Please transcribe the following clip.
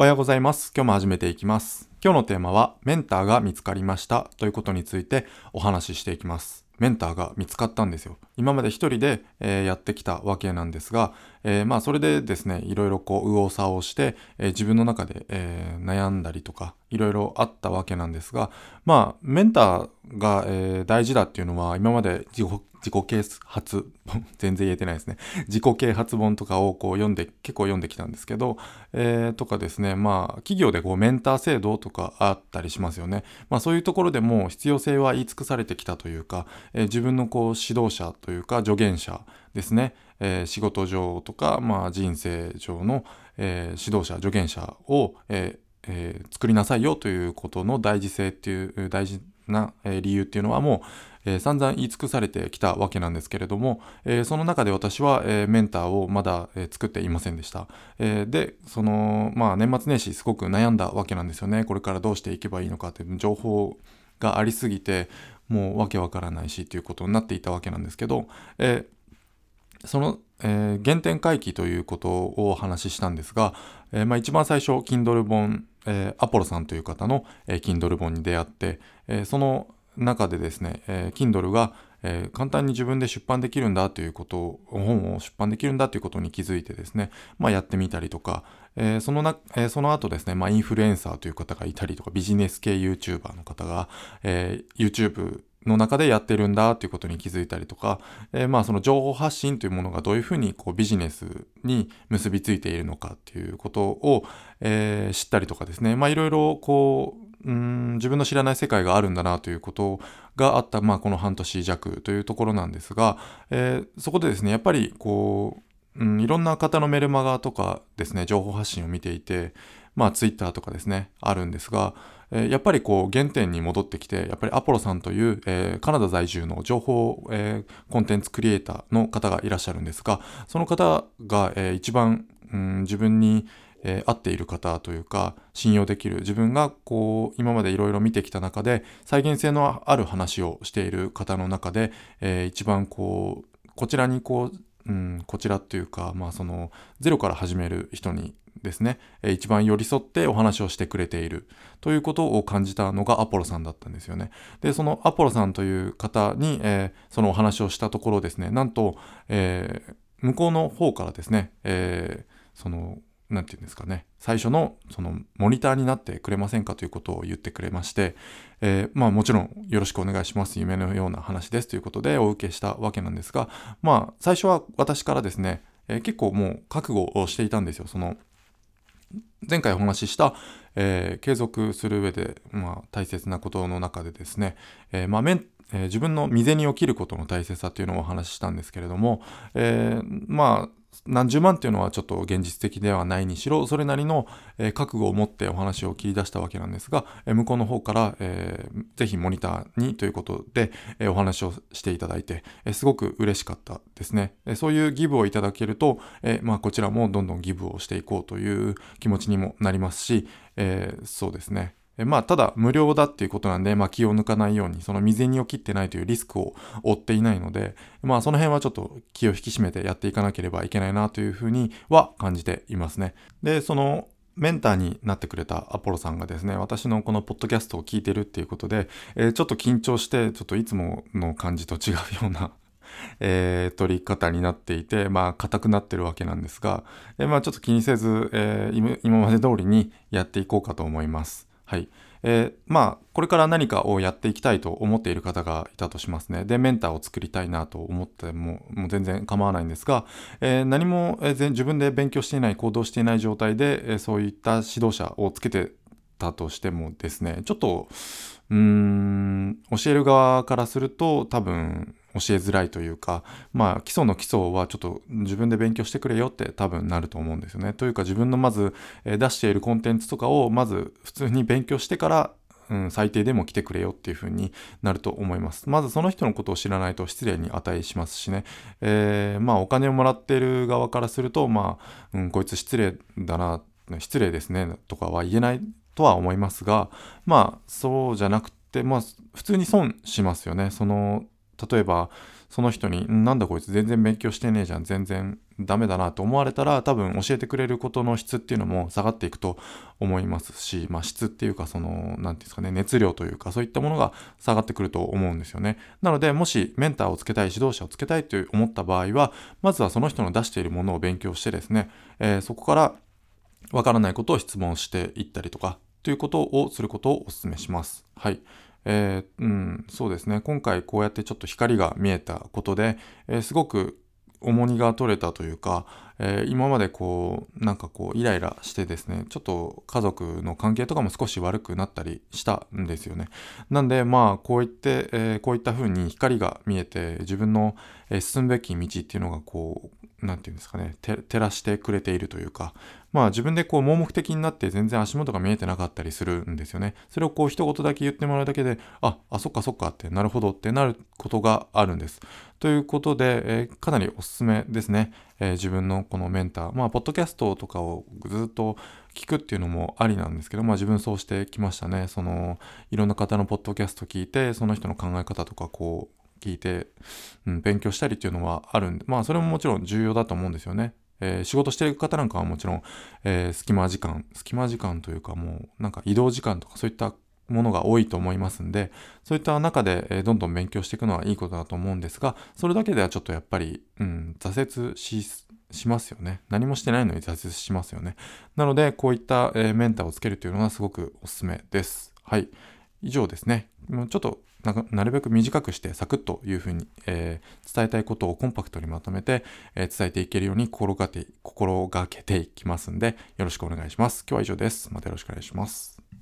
おはようございます。今日も始めていきます。今日のテーマは、メンターが見つかりましたということについてお話ししていきます。メンターが見つかったんですよ。今まで一人で、えー、やってきたわけなんですが、えー、まあそれでですね、いろいろこう右往左往して、えー、自分の中で、え悩んだりとか、いろいろあったわけなんですが、まあメンターが、え大事だっていうのは今まで自己自己啓発本、全然言えてないですね。自己啓発本とかをこう読んで、結構読んできたんですけど、えー、とかですね、まあ、企業でこうメンター制度とかあったりしますよね。まあそういうところでも必要性は言い尽くされてきたというか、えー、自分のこう指導者とというか助言者ですね、えー、仕事上とか、まあ人生上の、え指導者、助言者を、ええー、作りなさいよということの大事性っていう大事な、え理由っていうのはもう、え、散々言い尽くされてきたわけなんですけれども、え、その中で私は、え、メンターをまだ、え作っていませんでした。えで、その、まあ年末年始すごく悩んだわけなんですよね。これからどうしていけばいいのかっていう情報がありすぎて、もうわけわからないしということになっていたわけなんですけど、えその、えー、原点回帰ということをお話ししたんですが、えー、まあ、一番最初、Kindle 本、え、アポロさんという方の、えー、Kindle 本に出会って、えその中でですね、え、Kindle が、えー、簡単に自分で出版できるんだということを、本を出版できるんだということに気づいてですね、まあやってみたりとか、えー、そのな、えー、その後ですね、まあインフルエンサーという方がいたりとか、ビジネス系 YouTuber の方が、えー、YouTube の中でやってるんだということに気づいたりとか、えー、まあその情報発信というものがどういうふうにこうビジネスに結びついているのかっていうことを、えー、知ったりとかですね、まあいろいろこう、うん自分の知らない世界があるんだなということがあった、まあ、この半年弱というところなんですが、えー、そこでですねやっぱりこう、うん、いろんな方のメルマガとかですね情報発信を見ていてまあツイッターとかですねあるんですが、えー、やっぱりこう原点に戻ってきてやっぱりアポロさんという、えー、カナダ在住の情報、え、コンテンツクリエイターの方がいらっしゃるんですがその方が、えー、一番、うん、自分にえー、合っている方というか信用できる自分がこう今までいろいろ見てきた中で再現性のある話をしている方の中で、えー、一番こうこちらにこう、うん、こちらっていうかまあそのゼロから始める人にですね、えー、一番寄り添ってお話をしてくれているということを感じたのがアポロさんだったんですよね。で、そのアポロさんという方に、えー、そのお話をしたところですね、なんと、えー、向こうの方からですね、えー、その何て言うんですかね、最初のそのモニターになってくれませんかということを言ってくれまして、えー、まあもちろんよろしくお願いします。夢のような話ですということでお受けしたわけなんですが、まあ最初は私からですね、えー、結構もう覚悟をしていたんですよ。その前回お話しした、えー、継続する上で、まあ、大切なことの中でですね、えー、まあメンえー、自分の未然に起きることの大切さっていうのをお話ししたんですけれども、え、まあ何十万っていうのはちょっと現実的ではないにしろ、それなりの、え、覚悟を持ってお話を切り出したわけなんですが、え、向こうの方から、えー、ぜひモニターにということで、えお話をしていただいて、えすごく嬉しかったですね。えそういうギブをいただけると、えまあ、こちらもどんどんギブをしていこうという気持ちにもなりますし、えそうですね。まあ、ただ無料だっていうことなんで、まあ、気を抜かないように、その未然にを切ってないというリスクを負っていないので、まあ、その辺はちょっと気を引き締めてやっていかなければいけないなというふうには感じていますね。で、その、メンターになってくれたアポロさんがですね、私のこのポッドキャストを聞いてるっていうことで、えー、ちょっと緊張して、ちょっといつもの感じと違うような えー、取り方になっていて、まあ、硬くなってるわけなんですが、えー、まあ、ちょっと気にせず、えー、今まで通りにやっていこうかと思います。はい。えー、まあ、これから何かをやっていきたいと思っている方がいたとしますね。で、メンターを作りたいなと思っても、もう全然構わないんですが、えー、何も、えー、自分で勉強していない、行動していない状態で、えー、そういった指導者をつけてたとしてもですね、ちょっと、うーん、教える側からすると多分教えづらいというか、まあ基礎の基礎はちょっと自分で勉強してくれよって多分なると思うんですよね。というか自分のまず出しているコンテンツとかをまず普通に勉強してからうん、最低でも来てくれよっていう風になると思います。まずその人のことを知らないと失礼に値しますしね。えー、まあお金をもらってる側からすると、まあ、うん、こいつ失礼だな、失礼ですね、とかは言えないとは思いますが、まあそうじゃなくて、まあ普通に損しますよね。その例えばその人に「なんだこいつ全然勉強してねえじゃん全然ダメだなと思われたら多分教えてくれることの質っていうのも下がっていくと思いますし、まあ、質っていうかその何て言うんですかね熱量というかそういったものが下がってくると思うんですよねなのでもしメンターをつけたい指導者をつけたいと思った場合はまずはその人の出しているものを勉強してですね、えー、そこからわからないことを質問していったりとかということをすることをお勧めします。はい。えー、うん、そうですね。今回こうやってちょっと光が見えたことで、えー、すごく重荷が取れたというか、えー、今までこうなんかこうイライラしてですねちょっと家族の関係とかも少し悪くなったりしたんですよねなんでまあこういって、えー、こういった風に光が見えて自分の、え進むべき道っていうのがこう何て言うんですかね照らしてくれているというかまあ自分でこう盲目的になって全然足元が見えてなかったりするんですよね。それをこう一言だけ言ってもらうだけでああそっかそっかってなるほどってなることがあるんです。ということで、えー、かなりおすすめですね、えー、自分のこのメンター。まあポッドキャストとかをずっと聞くっていうのもありなんですけどまあ自分そうしてきましたね。そのいろんな方のポッドキャスト聞いてその人の考え方とかこう聞いて、うん、勉強したりっていうのはあるんで、まあそれももちろん重要だと思うんですよね。えー、仕事してる方なんかはもちろん、えー、隙間時間、隙間時間というかもうなんか移動時間とかそういったものが多いと思いますんで、そういった中で、えー、どんどん勉強していくのはいいことだと思うんですが、それだけではちょっとやっぱり、うん、挫折し、しますよね。何もしてないのに挫折しますよね。なので、こういった、え、メンターをつけるというのはすごくおすすめです。はい。以上ですね。もうちょっとなるべく短くしてサクッというふうに、えー、伝えたいことをコンパクトにまとめて、えー、伝えていけるように心がけ心がけていきますんでよろしくお願いします。今日は以上です。またよろしくお願いします。